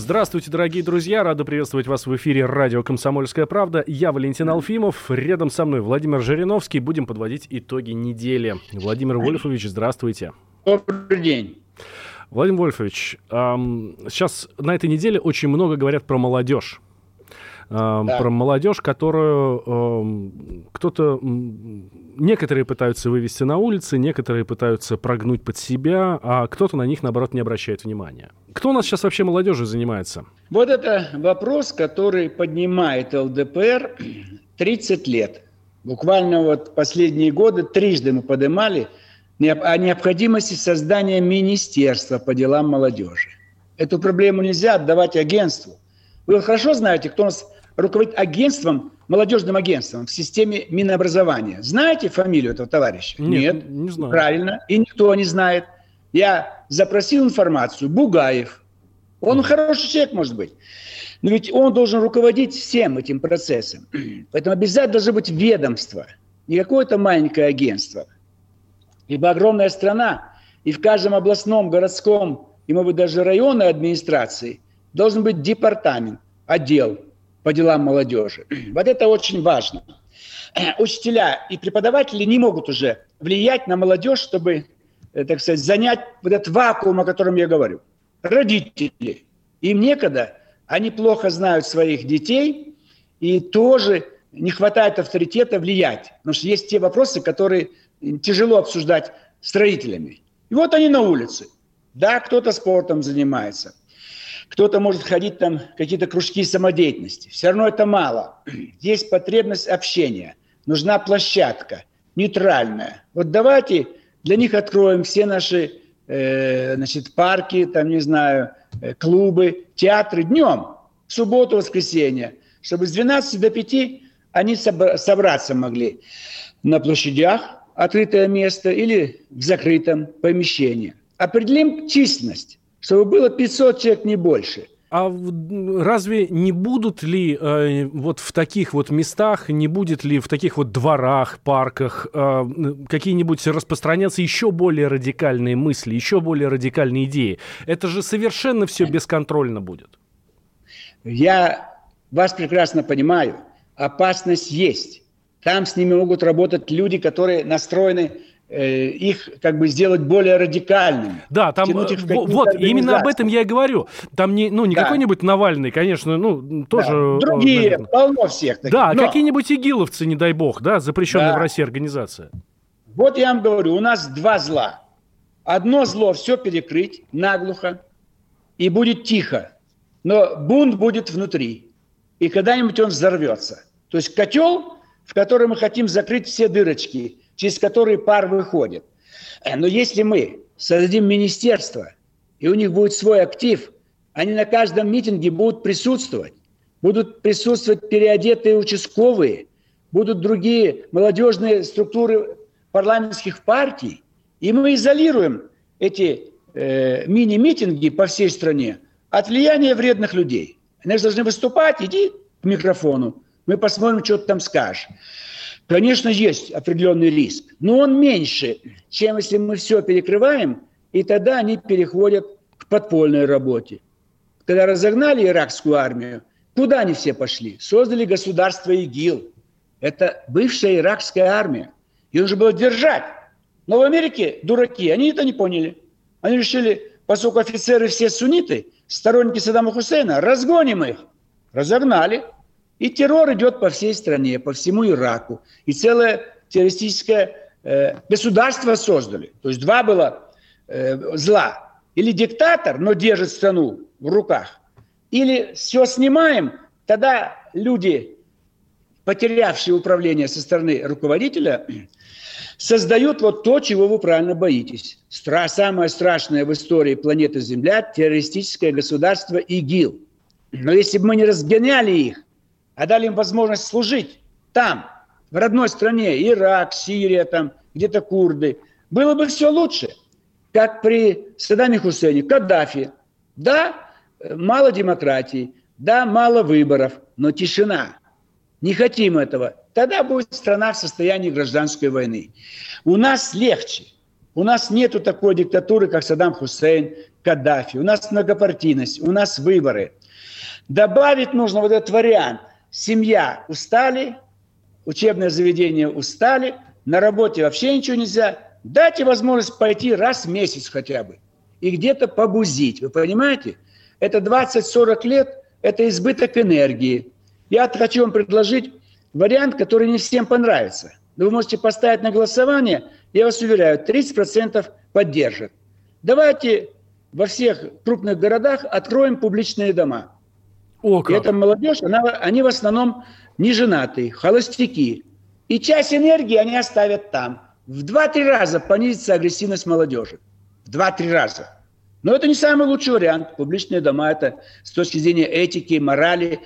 Здравствуйте, дорогие друзья! Рада приветствовать вас в эфире радио «Комсомольская правда». Я Валентин Алфимов. Рядом со мной Владимир Жириновский. Будем подводить итоги недели. Владимир Вольфович, здравствуйте. Добрый день. Владимир Вольфович, сейчас на этой неделе очень много говорят про молодежь. Эм, Да. Про молодежь, которую эм, кто-то... Некоторые пытаются вывести на улицы, некоторые пытаются прогнуть под себя, а кто-то на них, наоборот, не обращает внимания. Кто у нас сейчас вообще молодежью занимается? Вот это вопрос, который поднимает ЛДПР 30 лет. Буквально вот последние годы трижды мы поднимали о необходимости создания министерства по делам молодежи. Эту проблему нельзя отдавать агентству. Вы хорошо знаете, кто у нас руководит агентством, молодежным агентством в системе Минобразования. Знаете фамилию этого товарища? Нет, не знаю. Правильно. И никто не знает. Я запросил информацию. Бугаев. Он хороший человек, может быть. Но ведь он должен руководить всем этим процессом. Поэтому обязательно должно быть ведомство. Не какое-то маленькое агентство. Ибо огромная страна, и в каждом областном, городском, и, может быть, даже районной администрации должен быть департамент, отдел по делам молодежи. Вот это очень важно. Учителя и преподаватели не могут уже влиять на молодежь, чтобы, э, так сказать, занять вот этот вакуум, о котором я говорю. Родители. Им некогда, они плохо знают своих детей, и тоже не хватает авторитета влиять. Потому что есть те вопросы, которые тяжело обсуждать с родителями. И вот они на улице. Да, кто-то спортом занимается, кто-то может ходить там какие-то кружки самодеятельности. Все равно это мало. Есть потребность общения. Нужна площадка, нейтральная. Вот давайте для них откроем все наши э, значит, парки, там, не знаю, э, клубы, театры днем, в субботу, воскресенье, чтобы с 12 до 5 они собра- собраться могли на площадях, открытое место или в закрытом помещении. Определим численность, чтобы было 500 человек, не больше. А разве не будут ли э, вот в таких вот местах, не будет ли в таких вот дворах, парках э, какие-нибудь распространяться еще более радикальные мысли, еще более радикальные идеи? Это же совершенно все бесконтрольно будет. Я вас прекрасно понимаю. Опасность есть. Там с ними могут работать люди, которые настроены их как бы сделать более радикальными. Да, там их э, в вот именно об этом я и говорю. Там не, ну, не Да. какой-нибудь Навальный, конечно, ну Да. тоже. э, Другие, наверное. полно всех таких. Да, Но какие-нибудь игиловцы, не дай бог, да, запрещенная Да. в России организация. Вот я вам говорю, у нас два зла. Одно зло все перекрыть наглухо, и будет тихо. Но бунт будет внутри. И когда-нибудь он взорвется. То есть котел, в который мы хотим закрыть все дырочки, через которые пар выходит. Э, Но если мы создадим министерство, и у них будет свой актив, они на каждом митинге будут присутствовать. Будут присутствовать переодетые участковые, будут другие молодежные структуры парламентских партий, и мы изолируем эти э, мини-митинги по всей стране от влияния вредных людей. Они же должны выступать, иди к микрофону, мы посмотрим, что ты там скажешь. Конечно, есть определенный риск, но он меньше, чем если мы все перекрываем, и тогда они переходят к подпольной работе. Когда разогнали иракскую армию, куда они все пошли? Создали государство ИГИЛ. Это бывшая иракская армия. Ее нужно было держать. Но в Америке дураки, они это не поняли. Они решили, поскольку офицеры все сунниты, сторонники Саддама Хусейна, разгоним их. Разогнали. И террор идет по всей стране, по всему Ираку. И целое террористическое э, государство создали. То есть два было э, зла. Или диктатор, но держит страну в руках. Или все снимаем, тогда люди потерявшие управление со стороны руководителя, создают вот то, чего вы правильно боитесь. Стра- самое страшное в истории планеты Земля – террористическое государство ИГИЛ. Но если бы мы не разгоняли их, а дали им возможность служить там, в родной стране, Ирак, Сирия, там, где-то курды, было бы все лучше. Как при Саддаме Хусейне, Каддафи. Да, мало демократии, да, мало выборов, но тишина. Не хотим этого. Тогда будет страна в состоянии гражданской войны. У нас легче. У нас нету такой диктатуры, как Саддам Хусейн, Каддафи. У нас многопартийность, у нас выборы. Добавить нужно вот этот вариант. Семья устали, учебное заведение устали, на работе вообще ничего нельзя. Дайте возможность пойти раз в месяц хотя бы и где-то побузить. Вы понимаете? Это 20-40 лет, это избыток энергии. Я хочу вам предложить вариант, который не всем понравится. Но вы можете поставить на голосование, я вас уверяю, 30% поддержат. Давайте во всех крупных городах откроем публичные дома. О, как. И эта молодежь, она, они в основном не женатые, холостяки. И часть энергии они оставят там. В 2-3 раза понизится агрессивность молодежи. В 2-3 раза. Но это не самый лучший вариант. Публичные дома – это с точки зрения этики, морали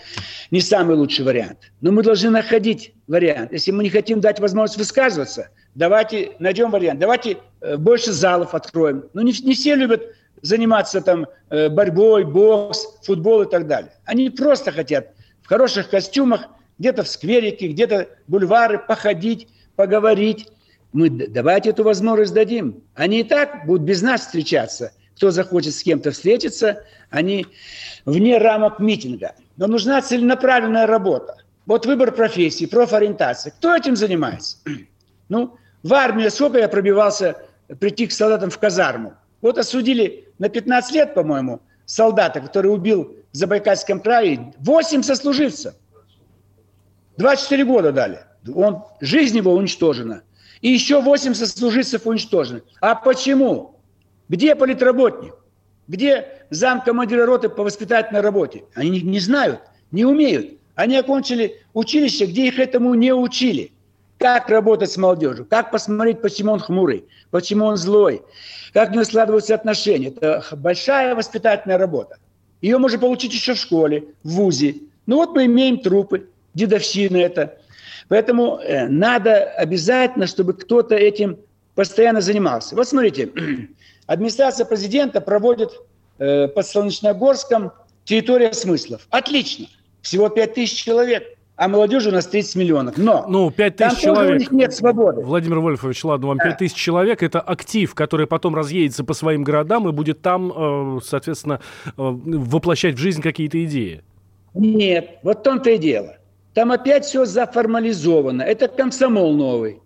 не самый лучший вариант. Но мы должны находить вариант. Если мы не хотим дать возможность высказываться, давайте найдем вариант. Давайте э, больше залов откроем. Но не, не все любят заниматься там э, борьбой, бокс, футбол и так далее. Они просто хотят в хороших костюмах где-то в скверике, где-то бульвары походить, поговорить. Мы давайте эту возможность дадим. Они и так будут без нас встречаться – кто захочет с кем-то встретиться, они вне рамок митинга. Но нужна целенаправленная работа. Вот выбор профессии, профориентация. Кто этим занимается? Ну, в армии сколько я пробивался прийти к солдатам в казарму. Вот осудили на 15 лет, по-моему, солдата, который убил в Забайкальском крае 8 сослуживцев. 24 года дали. Он, жизнь его уничтожена. И еще 8 сослуживцев уничтожены. А почему? Где политработник? Где зам командира роты по воспитательной работе? Они не, знают, не умеют. Они окончили училище, где их этому не учили. Как работать с молодежью, как посмотреть, почему он хмурый, почему он злой, как у него складываются отношения. Это большая воспитательная работа. Ее можно получить еще в школе, в ВУЗе. Ну вот мы имеем трупы, дедовщина это. Поэтому э, надо обязательно, чтобы кто-то этим постоянно занимался. Вот смотрите, Администрация президента проводит э, под Солнечногорском территория смыслов. Отлично. Всего 5 тысяч человек. А молодежи у нас 30 миллионов. Но ну, 5 тысяч человек. у них нет свободы. Владимир Вольфович, ладно, вам да. 5 тысяч человек – это актив, который потом разъедется по своим городам и будет там, э, соответственно, э, воплощать в жизнь какие-то идеи. Нет, вот в том-то и дело. Там опять все заформализовано. Это комсомол новый.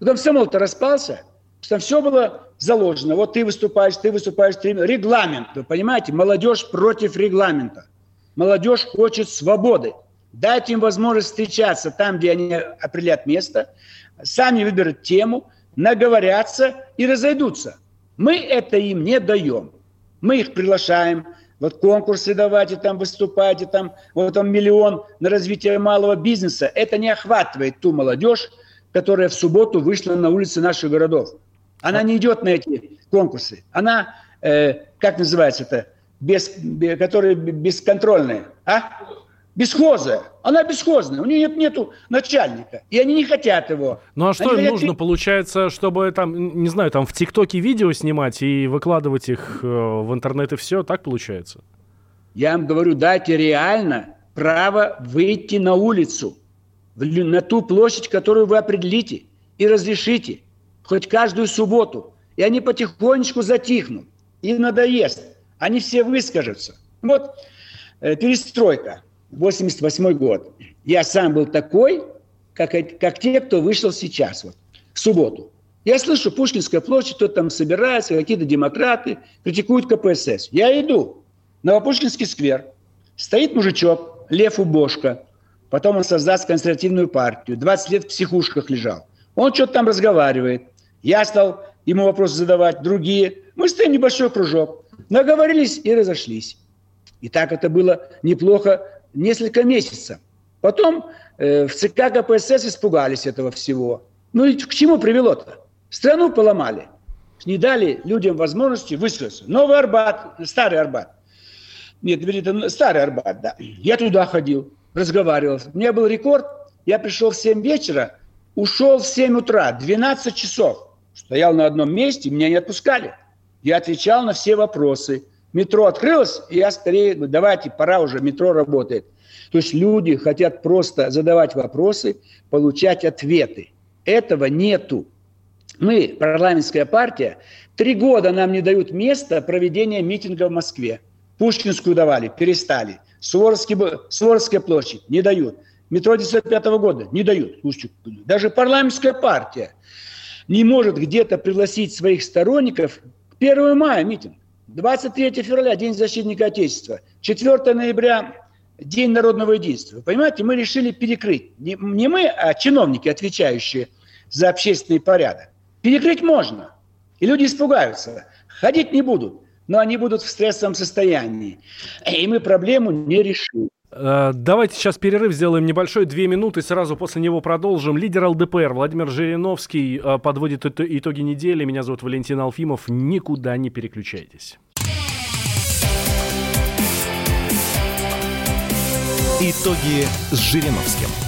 Комсомол-то распался. Там все было заложено. Вот ты выступаешь, ты выступаешь, ты... регламент. Вы понимаете, молодежь против регламента. Молодежь хочет свободы. Дайте им возможность встречаться там, где они определят место, сами выберут тему, наговорятся и разойдутся. Мы это им не даем. Мы их приглашаем, вот конкурсы давайте, там выступайте, там вот там миллион на развитие малого бизнеса. Это не охватывает ту молодежь, которая в субботу вышла на улицы наших городов. Она не идет на эти конкурсы. Она, э, как называется это, без, которые бесконтрольные, а? Бесхозая. Она бесхозная. У нее нет нету начальника. И они не хотят его. Ну а что они им нужно, хотят... получается, чтобы там, не знаю, там в ТикТоке видео снимать и выкладывать их э, в интернет и все? Так получается? Я вам говорю, дайте реально право выйти на улицу, на ту площадь, которую вы определите и разрешите хоть каждую субботу, и они потихонечку затихнут, им надоест, они все выскажутся. Вот э, перестройка, 88 год. Я сам был такой, как, как те, кто вышел сейчас, вот, в субботу. Я слышу, Пушкинская площадь, кто там собирается, какие-то демократы, критикуют КПСС. Я иду, Новопушкинский сквер, стоит мужичок, Лев Убошко, потом он создаст консервативную партию, 20 лет в психушках лежал. Он что-то там разговаривает. Я стал ему вопросы задавать, другие. Мы стоим небольшой кружок. Наговорились и разошлись. И так это было неплохо несколько месяцев. Потом э, в ЦК КПСС испугались этого всего. Ну и к чему привело-то? Страну поломали. Не дали людям возможности высказаться. Новый Арбат, старый Арбат. Нет, это старый Арбат, да. Я туда ходил, разговаривал. У меня был рекорд. Я пришел в 7 вечера, ушел в 7 утра, 12 часов. Стоял на одном месте, меня не отпускали. Я отвечал на все вопросы. Метро открылось, и я скорее, ну, давайте, пора уже, метро работает. То есть люди хотят просто задавать вопросы, получать ответы. Этого нету. Мы, парламентская партия, три года нам не дают места проведения митинга в Москве. Пушкинскую давали, перестали. Суворовский, Суворовская площадь не дают. Метро 95 -го года не дают. Даже парламентская партия не может где-то пригласить своих сторонников к 1 мая митинг. 23 февраля – День защитника Отечества. 4 ноября – День народного единства. Вы понимаете, мы решили перекрыть. Не, не мы, а чиновники, отвечающие за общественный порядок. Перекрыть можно. И люди испугаются. Ходить не будут, но они будут в стрессовом состоянии. И мы проблему не решим. Э, давайте сейчас перерыв сделаем небольшой, две минуты, сразу после него продолжим. Лидер ЛДПР Владимир Жириновский э, подводит итоги недели. Меня зовут Валентин Алфимов. Никуда не переключайтесь. Итоги с Жириновским.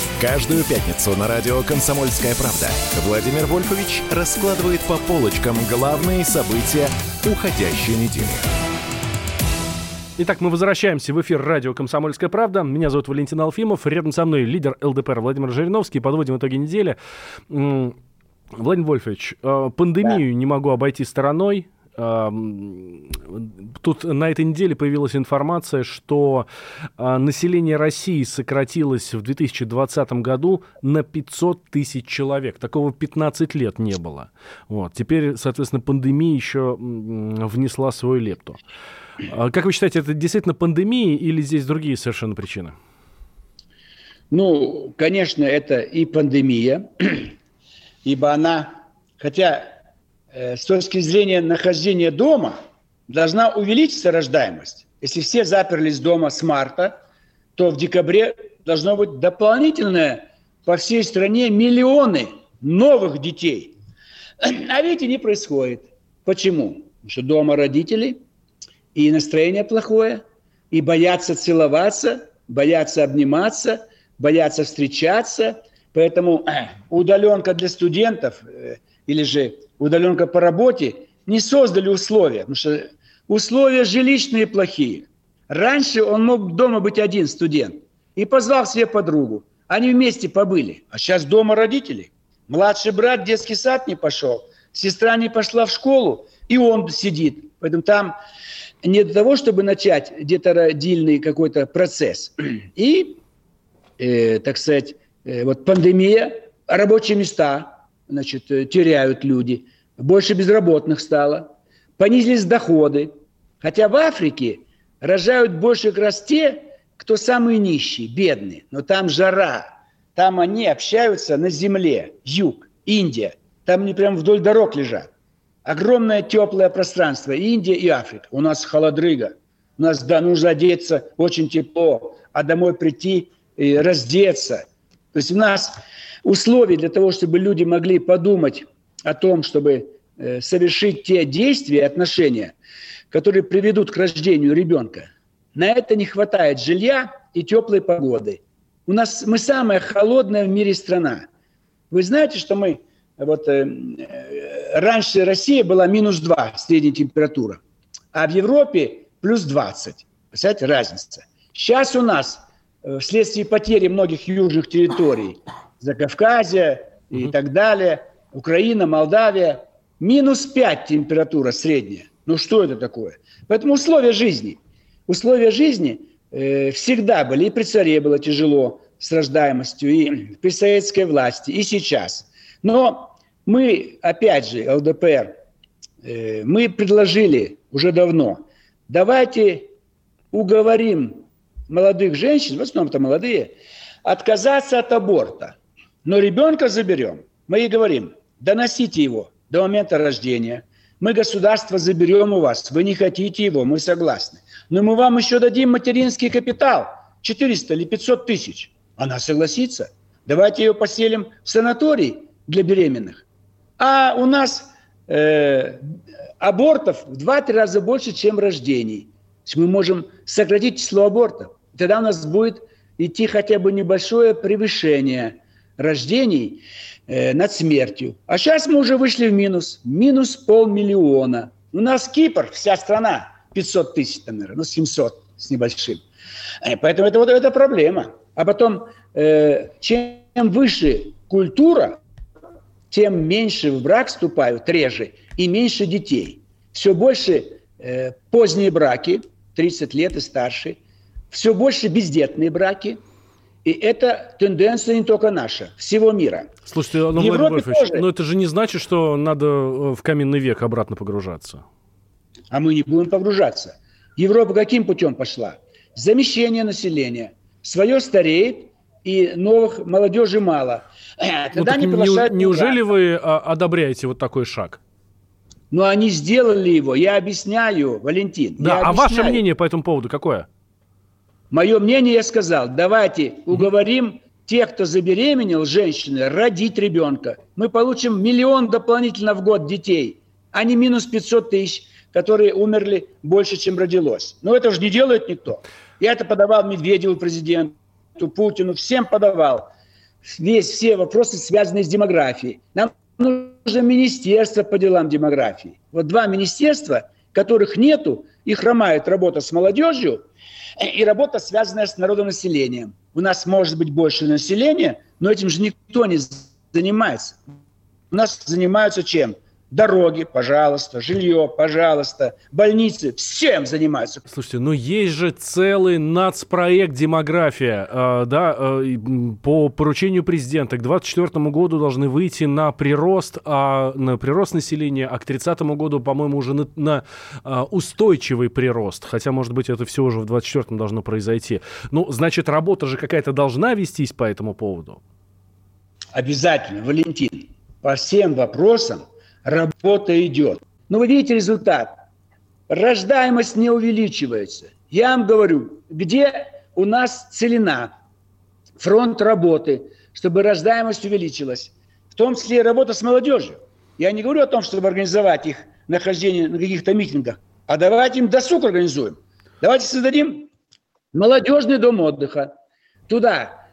Каждую пятницу на радио «Комсомольская правда» Владимир Вольфович раскладывает по полочкам главные события уходящей недели. Итак, мы возвращаемся в эфир радио «Комсомольская правда». Меня зовут Валентин Алфимов. Рядом со мной лидер ЛДПР Владимир Жириновский. Подводим итоги недели. Владимир Вольфович, э, пандемию да. не могу обойти стороной. Тут на этой неделе появилась информация, что а, население России сократилось в 2020 году на 500 тысяч человек. Такого 15 лет не было. Вот. Теперь, соответственно, пандемия еще внесла свою лепту. А как вы считаете, это действительно пандемия или здесь другие совершенно причины? Ну, конечно, это и пандемия, ибо она, хотя с точки зрения нахождения дома должна увеличиться рождаемость. Если все заперлись дома с марта, то в декабре должно быть дополнительное по всей стране миллионы новых детей. А видите, не происходит. Почему? Потому что дома родители, и настроение плохое, и боятся целоваться, боятся обниматься, боятся встречаться. Поэтому удаленка для студентов э, или же удаленка по работе, не создали условия, потому что условия жилищные плохие. Раньше он мог дома быть один студент и позвал себе подругу. Они вместе побыли. А сейчас дома родители. Младший брат в детский сад не пошел, сестра не пошла в школу, и он сидит. Поэтому там не для того, чтобы начать где-то родильный какой-то процесс. И, э, так сказать, э, вот пандемия, рабочие места, значит, э, теряют люди, больше безработных стало, понизились доходы. Хотя в Африке рожают больше как раз те, кто самые нищие, бедные. Но там жара, там они общаются на земле, юг, Индия. Там они прямо вдоль дорог лежат. Огромное теплое пространство, Индия и Африка. У нас холодрыга. У нас, да, нужно одеться очень тепло, а домой прийти и раздеться. То есть у нас условий для того, чтобы люди могли подумать о том, чтобы э, совершить те действия отношения, которые приведут к рождению ребенка. На это не хватает жилья и теплой погоды. У нас мы самая холодная в мире страна. Вы знаете, что мы вот э, э раньше Россия была минус 2 средняя температура, а в Европе плюс 20. Представляете, разница. Сейчас у нас э, вследствие потери многих южных территорий Закавказья и угу. так далее, Украина, Молдавия, минус 5 температура средняя. Ну что это такое? Поэтому условия жизни. Условия жизни э, всегда были, и при царе было тяжело с рождаемостью, и при советской власти, и сейчас. Но мы, опять же, ЛДПР, э, мы предложили уже давно, давайте уговорим молодых женщин, в основном-то молодые, отказаться от аборта. Но ребенка заберем. Мы ей говорим, доносите его до момента рождения. Мы государство заберем у вас. Вы не хотите его, мы согласны. Но мы вам еще дадим материнский капитал. 400 или 500 тысяч. Она согласится. Давайте ее поселим в санаторий для беременных. А у нас э, абортов в 2-3 раза больше, чем рождений. мы можем сократить число абортов. Тогда у нас будет идти хотя бы небольшое превышение рождений э, над смертью. А сейчас мы уже вышли в минус. Минус полмиллиона. У нас Кипр, вся страна, 500 тысяч, наверное, ну 700 с небольшим. Э, поэтому это вот эта проблема. А потом, э, чем выше культура, тем меньше в брак вступают реже и меньше детей. Все больше э, поздние браки, 30 лет и старше, все больше бездетные браки – и это тенденция не только наша, всего мира. Слушайте, ну, Владимир Вольфович, но это же не значит, что надо э, в каменный век обратно погружаться. А мы не будем погружаться. Европа каким путем пошла? Замещение населения. Свое стареет, и новых молодежи мало. Тогда ну, не приглашают не, Неужели вы а, одобряете вот такой шаг? Но они сделали его. Я объясняю, Валентин. Да, а объясняю. ваше мнение по этому поводу какое? Мое мнение я сказал, давайте уговорим тех, кто забеременел, женщины, родить ребенка. Мы получим миллион дополнительно в год детей, а не минус 500 тысяч, которые умерли больше, чем родилось. Но это же не делает никто. Я это подавал Медведеву, президенту, Путину, всем подавал. Весь, все вопросы, связанные с демографией. Нам нужно министерство по делам демографии. Вот два министерства, которых нету, и хромает работа с молодежью – и работа, связанная с народонаселением. У нас может быть больше населения, но этим же никто не занимается. У нас занимаются чем? Дороги, пожалуйста, жилье, пожалуйста, больницы, всем занимаются. Слушайте, ну есть же целый нацпроект «Демография», э, да, э, по поручению президента к 2024 году должны выйти на прирост, а, на прирост населения, а к 30 году, по-моему, уже на, на а, устойчивый прирост, хотя, может быть, это все уже в 2024 должно произойти. Ну, значит, работа же какая-то должна вестись по этому поводу? Обязательно, Валентин, по всем вопросам работа идет. Но вы видите результат. Рождаемость не увеличивается. Я вам говорю, где у нас целина, фронт работы, чтобы рождаемость увеличилась. В том числе и работа с молодежью. Я не говорю о том, чтобы организовать их нахождение на каких-то митингах, а давайте им досуг организуем. Давайте создадим молодежный дом отдыха. Туда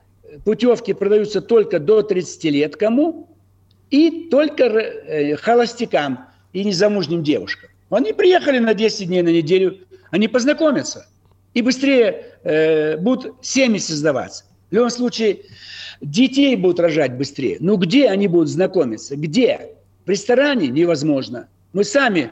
путевки продаются только до 30 лет. Кому? И только э, холостякам и незамужним девушкам. Они приехали на 10 дней, на неделю, они познакомятся и быстрее э, будут семьи создаваться. В любом случае, детей будут рожать быстрее. Но где они будут знакомиться? Где? В ресторане невозможно. Мы сами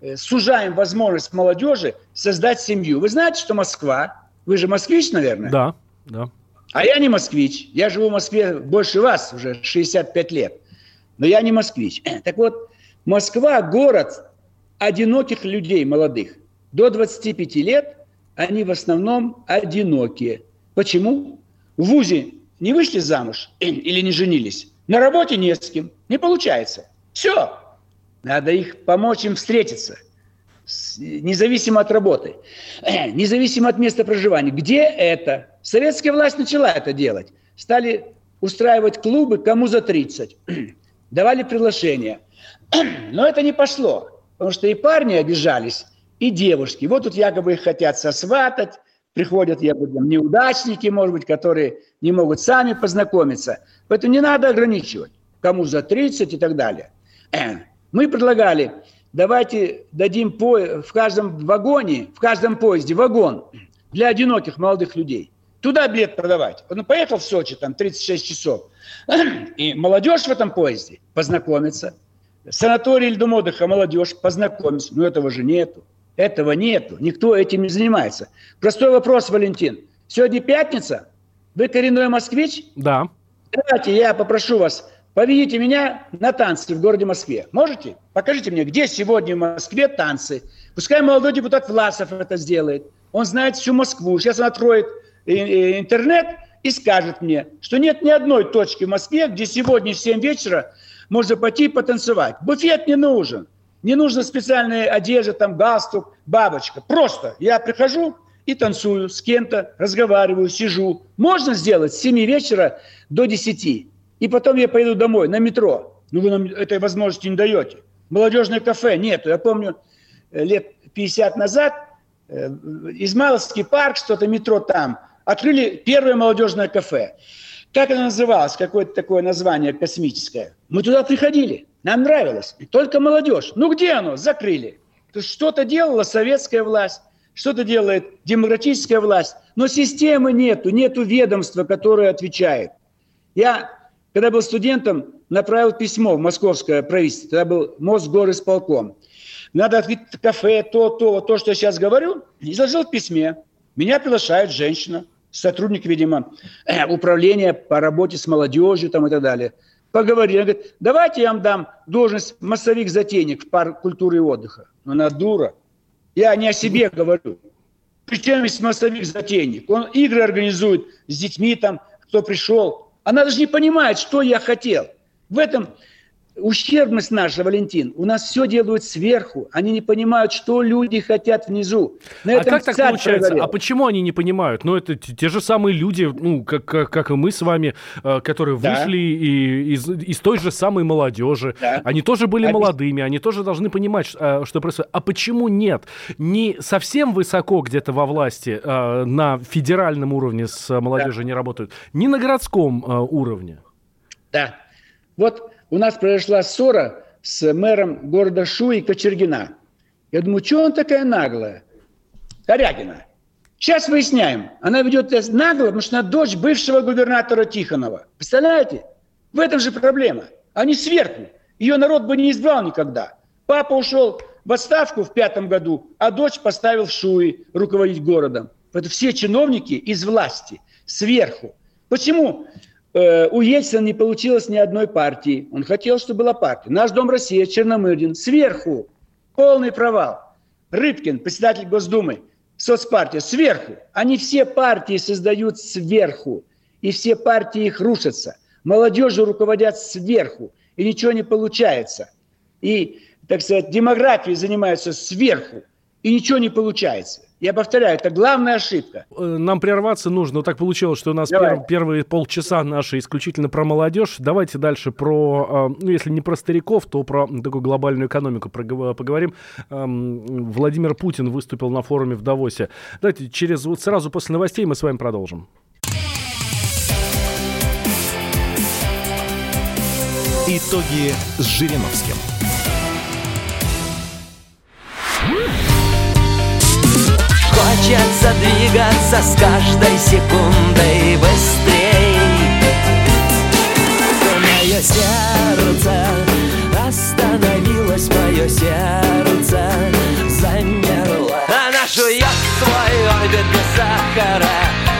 э, сужаем возможность молодежи создать семью. Вы знаете, что Москва, вы же москвич, наверное? Да, да. А я не москвич. Я живу в Москве больше вас, уже 65 лет но я не москвич. Так вот, Москва – город одиноких людей, молодых. До 25 лет они в основном одинокие. Почему? В ВУЗе не вышли замуж или не женились. На работе не с кем. Не получается. Все. Надо их помочь им встретиться. Независимо от работы. Независимо от места проживания. Где это? Советская власть начала это делать. Стали устраивать клубы кому за 30 давали приглашение. Но это не пошло, потому что и парни обижались, и девушки. Вот тут якобы их хотят сосватать, приходят якобы неудачники, может быть, которые не могут сами познакомиться. Поэтому не надо ограничивать, кому за 30 и так далее. Мы предлагали, давайте дадим по, в каждом вагоне, в каждом поезде вагон для одиноких молодых людей. Туда билет продавать. Он поехал в Сочи, там 36 часов. И молодежь в этом поезде познакомится, санаторий или дом отдыха, молодежь, познакомиться. Но этого же нету. Этого нету. Никто этим не занимается. Простой вопрос, Валентин. Сегодня пятница. Вы коренной москвич? Да. Давайте я попрошу вас, поведите меня на танцы в городе Москве. Можете? Покажите мне, где сегодня в Москве танцы. Пускай молодой депутат Власов это сделает. Он знает всю Москву. Сейчас он откроет интернет и скажет мне, что нет ни одной точки в Москве, где сегодня в 7 вечера можно пойти потанцевать. Буфет не нужен. Не нужна специальная одежда, там галстук, бабочка. Просто я прихожу и танцую с кем-то, разговариваю, сижу. Можно сделать с 7 вечера до 10. И потом я поеду домой на метро. Ну, вы нам этой возможности не даете. Молодежное кафе нету. Я помню, э, лет 50 назад э, Измайловский парк, что-то метро там, открыли первое молодежное кафе. Как оно называлось? Какое-то такое название космическое. Мы туда приходили. Нам нравилось. И только молодежь. Ну где оно? Закрыли. То есть что-то делала советская власть, что-то делает демократическая власть. Но системы нету, нету ведомства, которое отвечает. Я, когда был студентом, направил письмо в московское правительство. Тогда был Мосгорисполком. Надо открыть кафе, то, то, то, что я сейчас говорю. Изложил в письме. Меня приглашает женщина сотрудник, видимо, э, управления по работе с молодежью там и так далее. Поговорили. Он говорит, давайте я вам дам должность массовик-затейник в парк культуры и отдыха. Но она дура. Я не о себе говорю. Причем здесь массовик-затейник? Он игры организует с детьми там, кто пришел. Она даже не понимает, что я хотел. В этом ущербность наша, Валентин. У нас все делают сверху. Они не понимают, что люди хотят внизу. На а как так получается? Проверил. А почему они не понимают? Ну, это те же самые люди, ну, как, как, как и мы с вами, э, которые да. вышли и, из, из той же самой молодежи. Да. Они тоже были а молодыми, они тоже должны понимать, что, что происходит. А почему нет? Не совсем высоко где-то во власти э, на федеральном уровне с молодежью да. не работают, не на городском э, уровне. Да. Вот у нас произошла ссора с мэром города Шуи Кочергина. Я думаю, что он такая наглая? Корягина. Сейчас выясняем. Она ведет нагло, потому что она дочь бывшего губернатора Тихонова. Представляете? В этом же проблема. Они сверху. Ее народ бы не избрал никогда. Папа ушел в отставку в пятом году, а дочь поставил в Шуи руководить городом. Это все чиновники из власти, сверху. Почему? Э, у Ельцина не получилось ни одной партии. Он хотел, чтобы была партия. Наш Дом России, Черномырдин, сверху. Полный провал. Рыбкин, председатель Госдумы, соцпартия, сверху. Они все партии создают сверху. И все партии их рушатся. Молодежью руководят сверху. И ничего не получается. И, так сказать, демографией занимаются сверху. И ничего не получается. Я повторяю, это главная ошибка. Э, нам прерваться нужно. Вот так получилось, что у нас пер, первые полчаса наши исключительно про молодежь. Давайте дальше про, э, ну, если не про стариков, то про такую глобальную экономику поговорим. Владимир Путин выступил на форуме в Давосе. Давайте через, вот сразу после новостей мы с вами продолжим. Итоги с Жириновским. Хочется двигаться с каждой секундой быстрей. Мое сердце остановилось, мое сердце замерло. Она жует свой орбит без сахара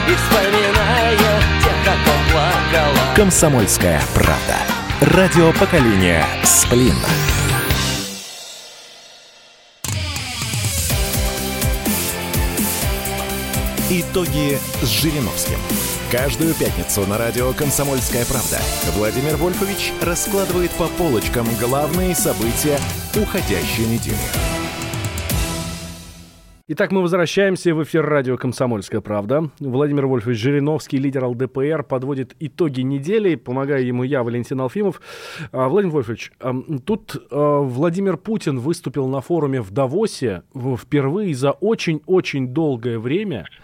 И вспоминает тех, как плакала. Комсомольская правда. Радио поколения Сплин Итоги с Жириновским. Каждую пятницу на радио «Комсомольская правда» Владимир Вольфович раскладывает по полочкам главные события уходящей недели. Итак, мы возвращаемся в эфир радио «Комсомольская правда». Владимир Вольфович Жириновский, лидер ЛДПР, подводит итоги недели. Помогаю ему я, Валентин Алфимов. А, Владимир Вольфович, тут а, Владимир Путин выступил на форуме в Давосе впервые за очень-очень долгое время –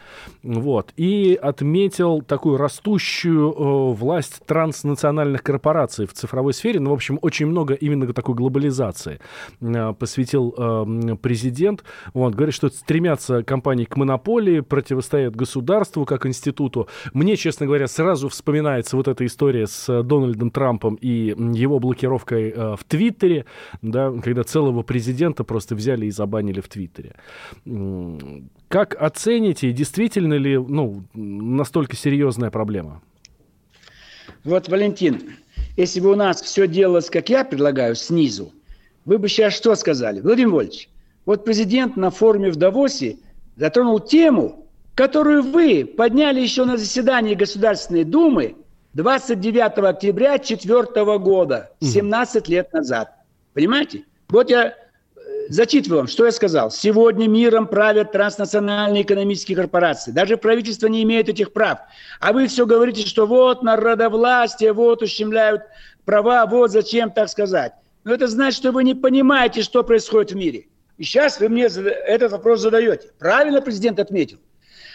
вот. И отметил такую растущую э, власть транснациональных корпораций в цифровой сфере. Ну, в общем, очень много именно такой глобализации э, посвятил э, президент. Вот, говорит, что стремятся компании к монополии, противостоят государству как институту. Мне, честно говоря, сразу вспоминается вот эта история с Дональдом Трампом и его блокировкой э, в Твиттере, да, когда целого президента просто взяли и забанили в Твиттере. Как оцените, действительно ли ну, настолько серьезная проблема? Вот, Валентин, если бы у нас все делалось, как я предлагаю, снизу, вы бы сейчас что сказали? Владимир Вольевич, вот президент на форуме в Давосе затронул тему, которую вы подняли еще на заседании Государственной Думы 29 октября 2004 года, 17 лет назад. Понимаете? Вот я Зачитываю вам, что я сказал. Сегодня миром правят транснациональные экономические корпорации. Даже правительство не имеет этих прав. А вы все говорите, что вот народовластие, вот ущемляют права, вот зачем так сказать. Но это значит, что вы не понимаете, что происходит в мире. И сейчас вы мне этот вопрос задаете. Правильно президент отметил.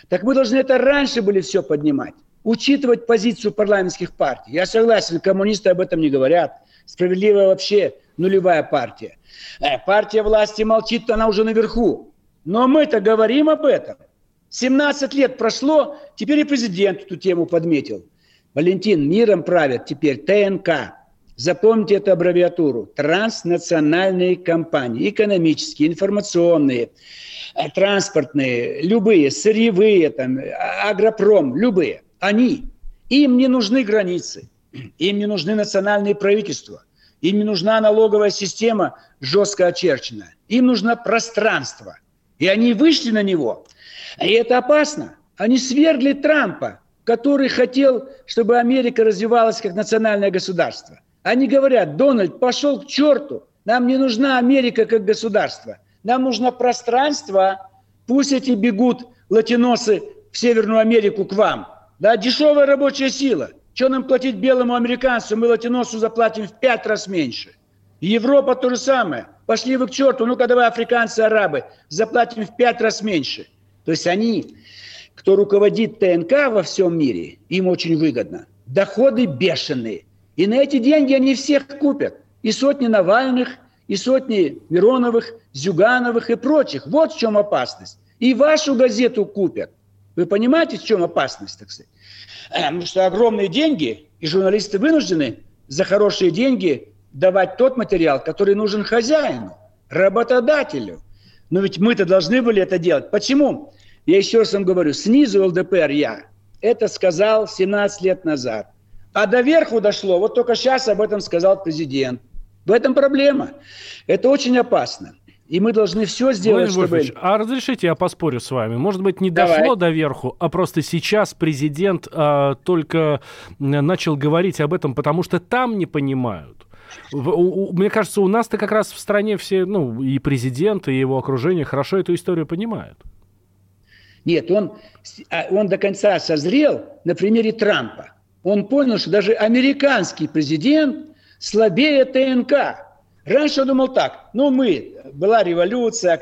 Так мы должны это раньше были все поднимать. Учитывать позицию парламентских партий. Я согласен, коммунисты об этом не говорят. Справедливая вообще нулевая партия. Э, партия власти молчит, она уже наверху. Но мы-то говорим об этом. 17 лет прошло, теперь и президент эту тему подметил. Валентин, миром правят теперь ТНК. Запомните эту аббревиатуру. Транснациональные компании. Экономические, информационные, э, транспортные, любые, сырьевые, там, а, агропром, любые. Они. Им не нужны границы. Им не нужны национальные правительства. Им нужна налоговая система жестко очерченная. Им нужно пространство. И они вышли на него. И это опасно. Они свергли Трампа, который хотел, чтобы Америка развивалась как национальное государство. Они говорят, Дональд, пошел к черту. Нам не нужна Америка как государство. Нам нужно пространство. Пусть эти бегут латиносы в Северную Америку к вам. Да, дешевая рабочая сила – что нам платить белому американцу? Мы латиносу заплатим в пять раз меньше. Европа то же самое. Пошли вы к черту, ну-ка давай африканцы, арабы, заплатим в пять раз меньше. То есть они, кто руководит ТНК во всем мире, им очень выгодно. Доходы бешеные. И на эти деньги они всех купят. И сотни Навальных, и сотни Мироновых, Зюгановых и прочих. Вот в чем опасность. И вашу газету купят. Вы понимаете, в чем опасность, так сказать? Потому что огромные деньги, и журналисты вынуждены за хорошие деньги давать тот материал, который нужен хозяину, работодателю. Но ведь мы-то должны были это делать. Почему? Я еще раз вам говорю, снизу ЛДПР я это сказал 17 лет назад. А до верху дошло, вот только сейчас об этом сказал президент. В этом проблема. Это очень опасно. И мы должны все сделать, Владимир чтобы... а разрешите я поспорю с вами? Может быть, не Давай. дошло до верху, а просто сейчас президент а, только начал говорить об этом, потому что там не понимают. В, у, мне кажется, у нас-то как раз в стране все, ну, и президент, и его окружение хорошо эту историю понимают. Нет, он, а, он до конца созрел на примере Трампа. Он понял, что даже американский президент слабее ТНК. Раньше я думал так, ну мы, была революция,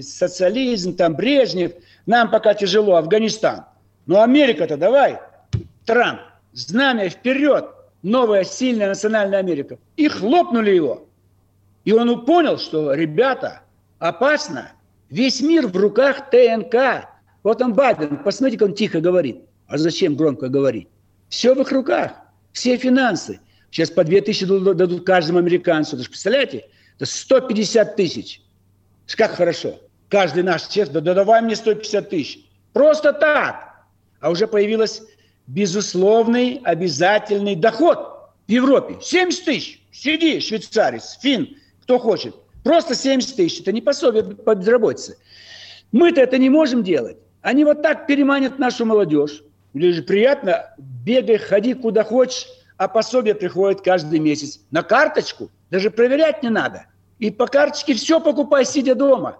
социализм, там Брежнев, нам пока тяжело, Афганистан. Но Америка-то давай, Трамп, знамя вперед, новая сильная национальная Америка. И хлопнули его. И он понял, что, ребята, опасно, весь мир в руках ТНК. Вот он Байден, посмотрите, как он тихо говорит. А зачем громко говорить? Все в их руках, все финансы. Сейчас по 2 тысячи дадут каждому американцу. Вы же представляете? Это 150 тысяч. Как хорошо. Каждый наш чест, да, да давай мне 150 тысяч. Просто так. А уже появился безусловный обязательный доход в Европе. 70 тысяч. Сиди, швейцарец, фин, кто хочет. Просто 70 тысяч. Это не пособие по безработице. Мы-то это не можем делать. Они вот так переманят нашу молодежь. Или же приятно, бегай, ходи куда хочешь, а пособие приходит каждый месяц. На карточку даже проверять не надо. И по карточке все покупай, сидя дома.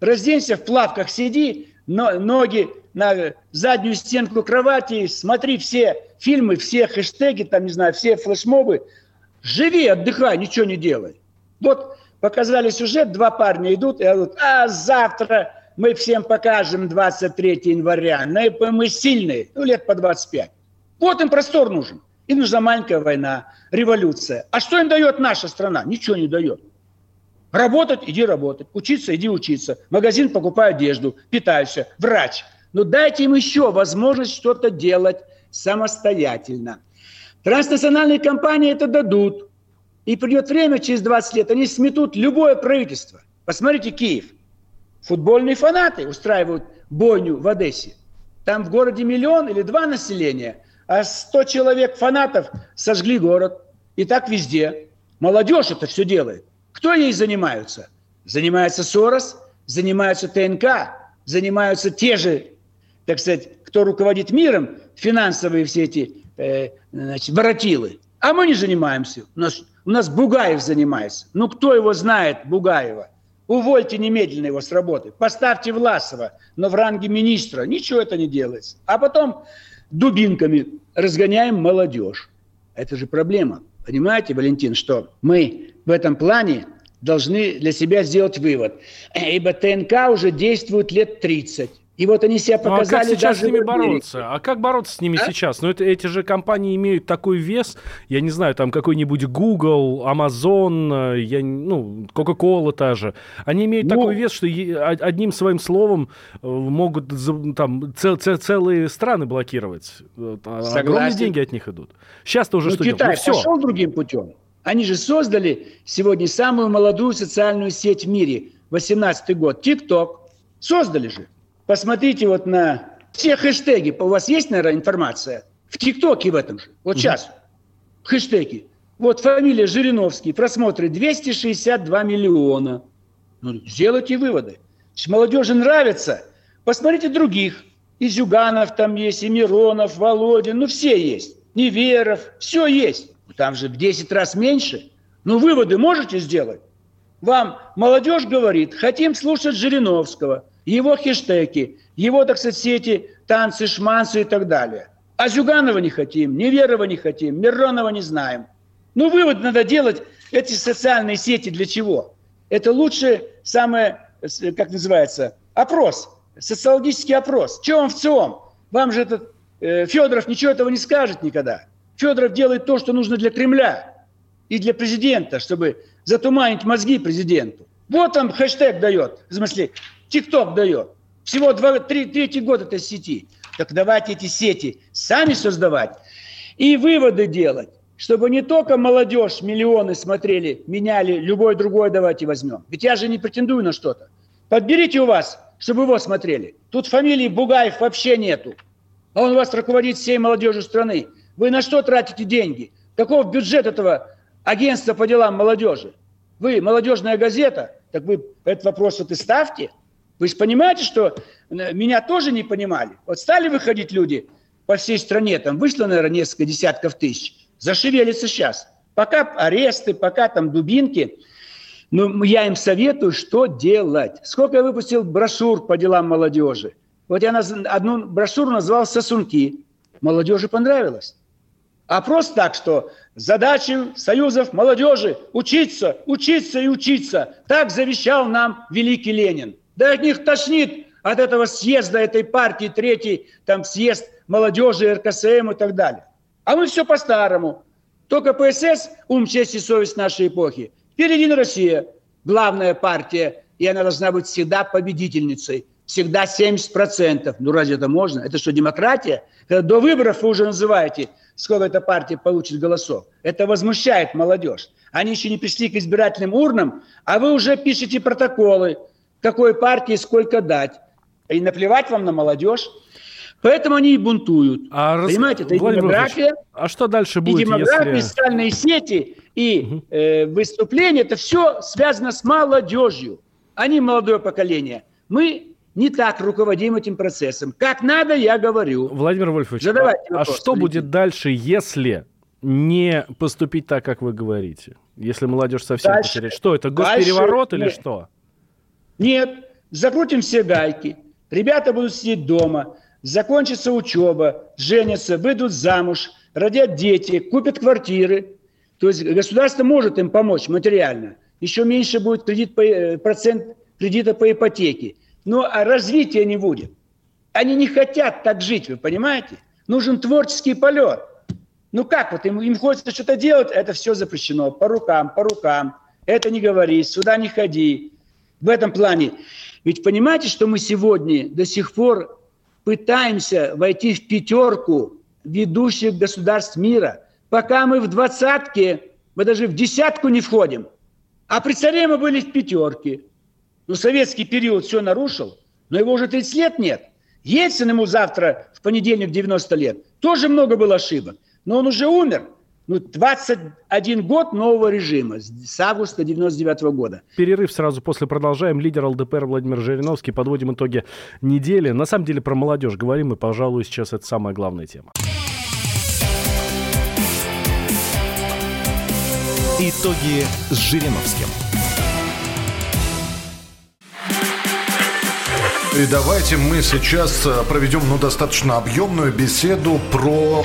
Разденься в плавках, сиди, но, ноги на заднюю стенку кровати, смотри все фильмы, все хэштеги, там, не знаю, все флешмобы. Живи, отдыхай, ничего не делай. Вот показали сюжет, два парня идут и говорят, а завтра мы всем покажем 23 января, мы сильные, ну лет по 25. Вот им простор нужен. Им нужна маленькая война, революция. А что им дает наша страна? Ничего не дает. Работать – иди работать. Учиться – иди учиться. Магазин – покупай одежду. Питайся. Врач. Но дайте им еще возможность что-то делать самостоятельно. Транснациональные компании это дадут. И придет время, через 20 лет, они сметут любое правительство. Посмотрите Киев. Футбольные фанаты устраивают бойню в Одессе. Там в городе миллион или два населения, а 100 человек фанатов сожгли город. И так везде. Молодежь это все делает. Кто ей занимаются? Занимается Сорос, занимаются ТНК, занимаются те же, так сказать, кто руководит миром, финансовые все эти э, значит, воротилы. А мы не занимаемся. У нас, у нас Бугаев занимается. Ну, кто его знает, Бугаева? Увольте немедленно его с работы. Поставьте Власова, но в ранге министра. Ничего это не делается. А потом дубинками разгоняем молодежь. Это же проблема. Понимаете, Валентин, что мы в этом плане должны для себя сделать вывод. Ибо ТНК уже действует лет 30. И вот они себя показали ну, а как сейчас даже с ними бороться? А как бороться с ними а? сейчас? Ну, это, эти же компании имеют такой вес, я не знаю, там какой-нибудь Google, Amazon, э, я, ну, Coca-Cola та же. Они имеют ну, такой вес, что одним своим словом э, могут там цел, цел, целые страны блокировать. А Согласен. Огромные деньги от них идут. Сейчас-то уже ну, что Китай ну, все. пошел другим путем. Они же создали сегодня самую молодую социальную сеть в мире, 18 год, TikTok. Создали же. Посмотрите вот на все хэштеги. У вас есть, наверное, информация? В ТикТоке в этом же. Вот сейчас. Хэштеги. Вот фамилия Жириновский. Просмотры 262 миллиона. Ну, сделайте выводы. Молодежи нравится. Посмотрите других. И Зюганов там есть, и Миронов, Володин. Ну, все есть. Неверов. Все есть. Там же в 10 раз меньше. Ну, выводы можете сделать? Вам молодежь говорит, хотим слушать Жириновского – его хештеги, его, так сказать, все эти танцы, шманцы и так далее. А Зюганова не хотим, Неверова не хотим, Миронова не знаем. Ну, вывод надо делать, эти социальные сети для чего? Это лучше самое, как называется, опрос, социологический опрос. Че вам в ЦИОМ? Вам же этот э, Федоров ничего этого не скажет никогда. Федоров делает то, что нужно для Кремля и для президента, чтобы затуманить мозги президенту. Вот он хэштег дает. В смысле, ТикТок дает. Всего два, три, третий год этой сети. Так давайте эти сети сами создавать и выводы делать, чтобы не только молодежь миллионы смотрели, меняли, любой другой давайте возьмем. Ведь я же не претендую на что-то. Подберите у вас, чтобы его смотрели. Тут фамилии Бугаев вообще нету. А он у вас руководит всей молодежью страны. Вы на что тратите деньги? Каков бюджет этого агентства по делам молодежи? Вы молодежная газета, так вы этот вопрос вот и ставьте. Вы же понимаете, что э, меня тоже не понимали. Вот стали выходить люди по всей стране, там вышло, наверное, несколько десятков тысяч, зашевелится сейчас. Пока аресты, пока там дубинки, ну, я им советую, что делать. Сколько я выпустил брошюр по делам молодежи. Вот я одну брошюру назвал «Сосунки». Молодежи понравилось. А просто так, что задачи союзов молодежи – учиться, учиться и учиться. Так завещал нам великий Ленин. Да от них тошнит от этого съезда этой партии, третий там съезд молодежи, РКСМ и так далее. А мы все по-старому. Только ПСС – ум, честь и совесть нашей эпохи. Впереди Россия – главная партия, и она должна быть всегда победительницей. Всегда 70%. Ну разве это можно? Это что, демократия? Когда до выборов вы уже называете, сколько эта партия получит голосов. Это возмущает молодежь. Они еще не пришли к избирательным урнам, а вы уже пишете протоколы, какой партии сколько дать. И наплевать вам на молодежь. Поэтому они и бунтуют. А Понимаете, это и демография. А что дальше будет, И демография, если... и социальные сети, и угу. э, выступления, это все связано с молодежью. Они молодое поколение. Мы не так руководим этим процессом. Как надо, я говорю. Владимир Вольфович, Задавайте а, вопрос, а что будет дальше, если не поступить так, как вы говорите? Если молодежь совсем дальше, потеряет. Что это, госпереворот дальше, или нет. что? Нет, закрутим все гайки, ребята будут сидеть дома, закончится учеба, женятся, выйдут замуж, родят дети, купят квартиры. То есть государство может им помочь материально. Еще меньше будет кредит по, э, процент кредита по ипотеке. Но развития не будет. Они не хотят так жить, вы понимаете? Нужен творческий полет. Ну как вот, им, им хочется что-то делать, это все запрещено по рукам, по рукам. это не говори, сюда не ходи. В этом плане. Ведь понимаете, что мы сегодня до сих пор пытаемся войти в пятерку ведущих государств мира. Пока мы в двадцатке, мы даже в десятку не входим. А при царе мы были в пятерке. Ну, советский период все нарушил, но его уже 30 лет нет. Ельцин ему завтра, в понедельник, 90 лет. Тоже много было ошибок. Но он уже умер. Ну, 21 год нового режима с августа 99 года. Перерыв сразу после продолжаем. Лидер ЛДПР Владимир Жириновский. Подводим итоги недели. На самом деле про молодежь говорим, и, пожалуй, сейчас это самая главная тема. Итоги с Жириновским. И давайте мы сейчас э, проведем ну, достаточно объемную беседу про...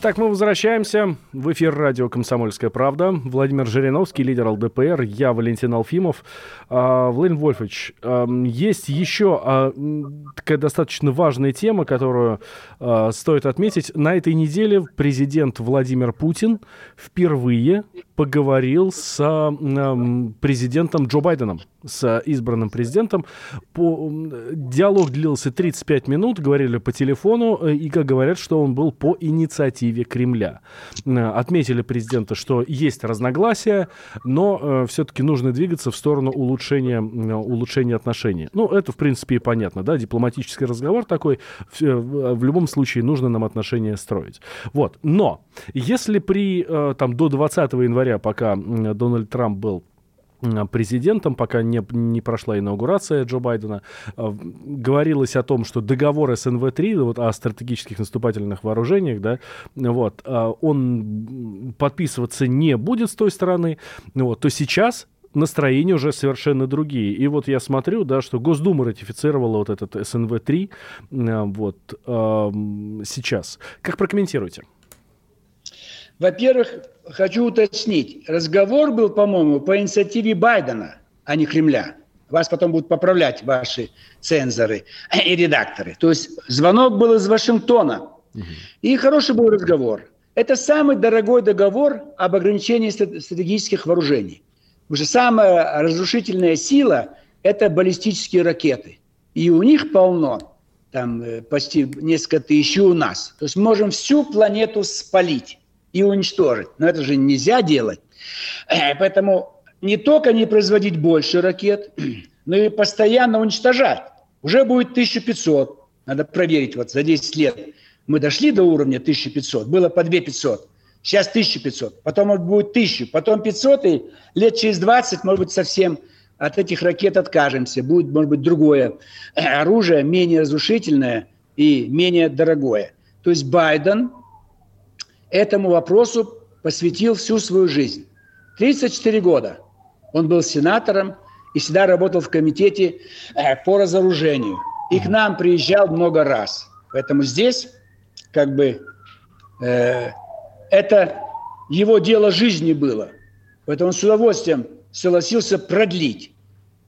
Итак, мы возвращаемся в эфир радио «Комсомольская правда». Владимир Жириновский, лидер ЛДПР, я Валентин Алфимов. А, Владимир Вольфович, а, есть еще а, такая достаточно важная тема, которую а, стоит отметить. На этой неделе президент Владимир Путин впервые поговорил с а, президентом Джо Байденом, с избранным президентом. По, диалог длился 35 минут, говорили по телефону, и, как говорят, что он был по инициативе инициативе Кремля. Э, отметили президента, что есть разногласия, но э, все-таки нужно двигаться в сторону улучшения, улучшения отношений. Ну, это, в принципе, и понятно, да, дипломатический разговор такой, в, в любом случае нужно нам отношения строить. Вот, но если при, э, там, до 20 января, пока Дональд Трамп был президентом, пока не, не прошла инаугурация Джо Байдена, э, говорилось о том, что договор СНВ-3, вот о стратегических наступательных вооружениях, да, вот, э, он подписываться не будет с той стороны, вот, то сейчас настроения уже совершенно другие. И вот я смотрю, да, что Госдума ратифицировала вот этот СНВ-3 э, вот сейчас. Как прокомментируете? Во-первых, хочу уточнить. Разговор был, по-моему, по инициативе Байдена, а не Кремля. Вас потом будут поправлять ваши цензоры и редакторы. То есть звонок был из Вашингтона. И хороший был разговор. Это самый дорогой договор об ограничении стратегических вооружений. Потому что самая разрушительная сила – это баллистические ракеты. И у них полно, там э, почти несколько тысяч у нас. То есть можем всю планету спалить и уничтожить. Но это же нельзя делать. Э, поэтому не только не производить больше ракет, но и постоянно уничтожать. Уже будет 1500. Надо проверить, вот за 10 лет мы дошли до уровня 1500, было по 2500. Сейчас 1500, потом будет 1000, потом 500, и лет через 20, может быть, совсем от этих ракет откажемся. Будет, может быть, другое оружие, менее разрушительное и менее дорогое. То есть Байден этому вопросу посвятил всю свою жизнь. 34 года он был сенатором и всегда работал в комитете э, по разоружению. И к нам приезжал много раз. Поэтому здесь как бы э, это его дело жизни было. Поэтому он с удовольствием согласился продлить.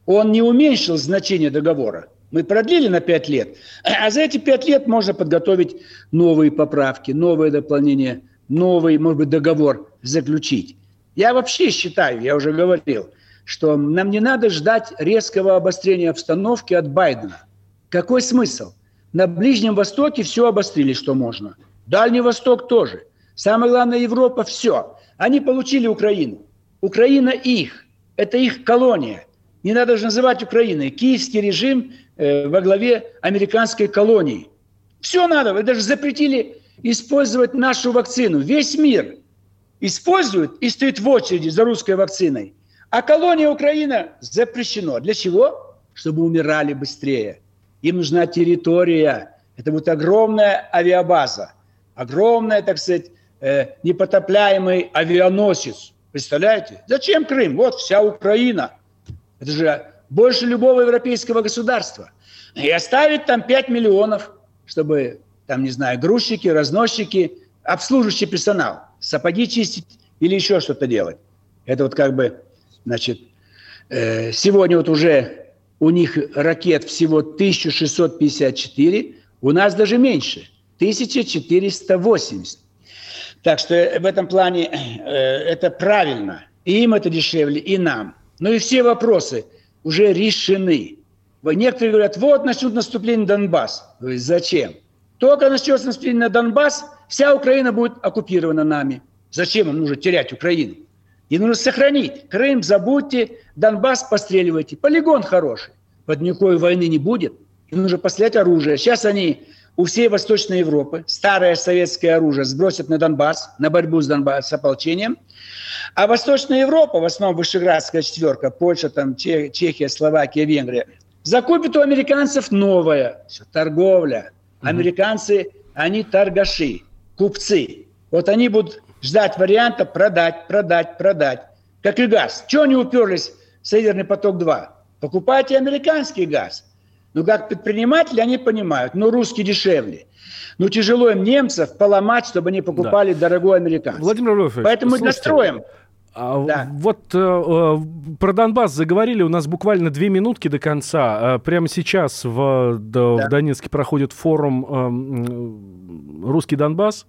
Он не уменьшил значение договора. Мы продлили на 5 лет, а за эти 5 лет можно подготовить новые поправки, новые дополнения новый, может быть, договор заключить. Я вообще считаю, я уже говорил, что нам не надо ждать резкого обострения обстановки от Байдена. Какой смысл? На Ближнем Востоке все обострили, что можно. Дальний Восток тоже. Самое главное, Европа – все. Они получили Украину. Украина их. Это их колония. Не надо же называть Украиной. Киевский режим э, во главе американской колонии. Все надо. Вы даже запретили использовать нашу вакцину. Весь мир использует и стоит в очереди за русской вакциной. А колония Украина запрещено. Для чего? Чтобы умирали быстрее. Им нужна территория. Это будет огромная авиабаза. Огромная, так сказать, э, непотопляемый авианосец. Представляете? Зачем Крым? Вот вся Украина. Это же больше любого европейского государства. И оставить там 5 миллионов, чтобы, там, не знаю, грузчики, разносчики, обслуживающий персонал, сапоги чистить или еще что-то делать. Это вот как бы, значит, э, сегодня вот уже у них ракет всего 1654, у нас даже меньше, 1480. Так что в этом плане э, это правильно. И им это дешевле, и нам. Но и все вопросы уже решены. Некоторые говорят, вот начнут наступление на Донбасс. Зачем? Только начнется наступление на Донбасс, вся Украина будет оккупирована нами. Зачем им нужно терять Украину? И нужно сохранить. Крым забудьте, Донбасс постреливайте. Полигон хороший. Под никакой войны не будет. Им нужно пострелять оружие. Сейчас они у всей Восточной Европы старое советское оружие сбросят на Донбасс, на борьбу с Донбасс, с ополчением. А Восточная Европа, в основном Вышеградская четверка, Польша, там, Чехия, Словакия, Венгрия, закупит у американцев новое. Все, торговля. Американцы, они торгаши, купцы. Вот они будут ждать варианта продать, продать, продать. Как и газ. Чего они уперлись в Северный поток-2? Покупайте американский газ. Ну, как предприниматели, они понимают, ну, русский дешевле. Ну, тяжело им немцев поломать, чтобы они покупали да. дорогой американский. Владимир Вольфович, Поэтому слушайте, достроим. А, да. Вот э, э, про Донбасс заговорили, у нас буквально две минутки до конца. Э, прямо сейчас в, да, да. в Донецке проходит форум э, «Русский Донбасс»,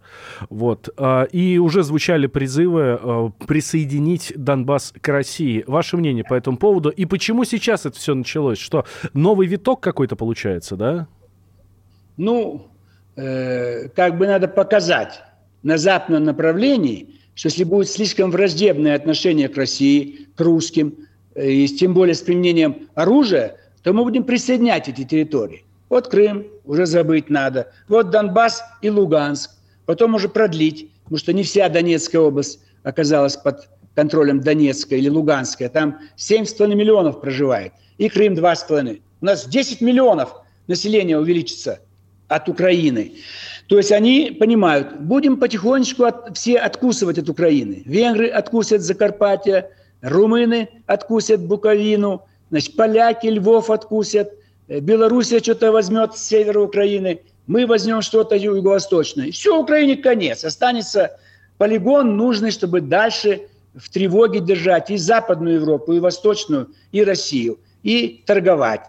вот, э, и уже звучали призывы э, присоединить Донбасс к России. Ваше мнение по этому поводу? И почему сейчас это все началось? Что, новый виток какой-то получается, да? Ну, э, как бы надо показать на западном направлении – что если будет слишком враждебное отношение к России, к русским, э, и тем более с применением оружия, то мы будем присоединять эти территории. Вот Крым, уже забыть надо. Вот Донбасс и Луганск. Потом уже продлить, потому что не вся Донецкая область оказалась под контролем Донецкой или Луганской. Там 7,5 миллионов проживает. И Крым 2,5. У нас 10 миллионов населения увеличится от Украины. То есть они понимают, будем потихонечку от, все откусывать от Украины. Венгры откусят Закарпатье, румыны откусят Буковину, значит, поляки Львов откусят, э, Белоруссия что-то возьмет с севера Украины, мы возьмем что-то юго-восточное. Все, Украине конец. Останется полигон нужный, чтобы дальше в тревоге держать и Западную Европу, и Восточную, и Россию, и торговать.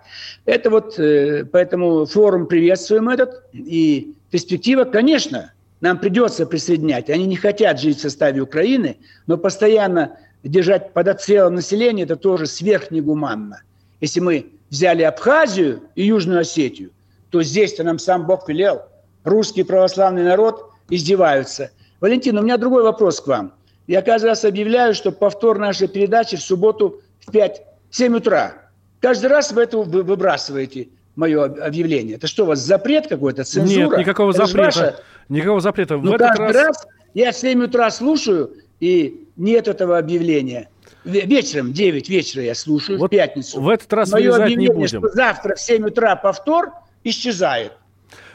Это вот, э, поэтому форум приветствуем этот, и перспектива, конечно, нам придется присоединять. Они не хотят жить в составе Украины, но постоянно держать под отстрелом населения – это тоже сверхнегуманно. Если мы взяли Абхазию и Южную Осетию, то здесь-то нам сам Бог велел. Русский православный народ издеваются. Валентин, у меня другой вопрос к вам. Я каждый раз объявляю, что повтор нашей передачи в субботу в 5-7 утра. Каждый раз вы это выбрасываете мое объявление. Это что, у вас запрет какой-то, цензура? Нет, никакого это запрета. Ваша... Никакого запрета. Ну, каждый раз... раз я в 7 утра слушаю, и нет этого объявления. Вечером, 9 вечера я слушаю, вот в пятницу. В этот раз Мое объявление, не будем. что завтра в 7 утра повтор исчезает.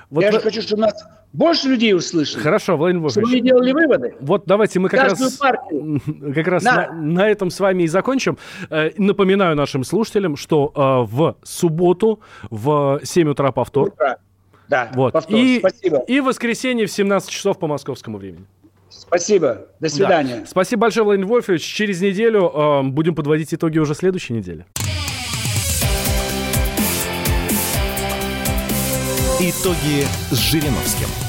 Вот я в... же хочу, чтобы нас больше людей услышали. Хорошо, Владимир Владимирович. Чтобы делали выводы. Вот давайте мы как Каждую раз, партию. как раз на. На, на этом с вами и закончим. Э, напоминаю нашим слушателям, что э, в субботу в 7 утра повтор. Утра. Да, вот. повтор. И, Спасибо. И в воскресенье в 17 часов по московскому времени. Спасибо. До свидания. Да. Спасибо большое, Владимир Вольфович. Через неделю э, будем подводить итоги уже следующей недели. Итоги с Жириновским.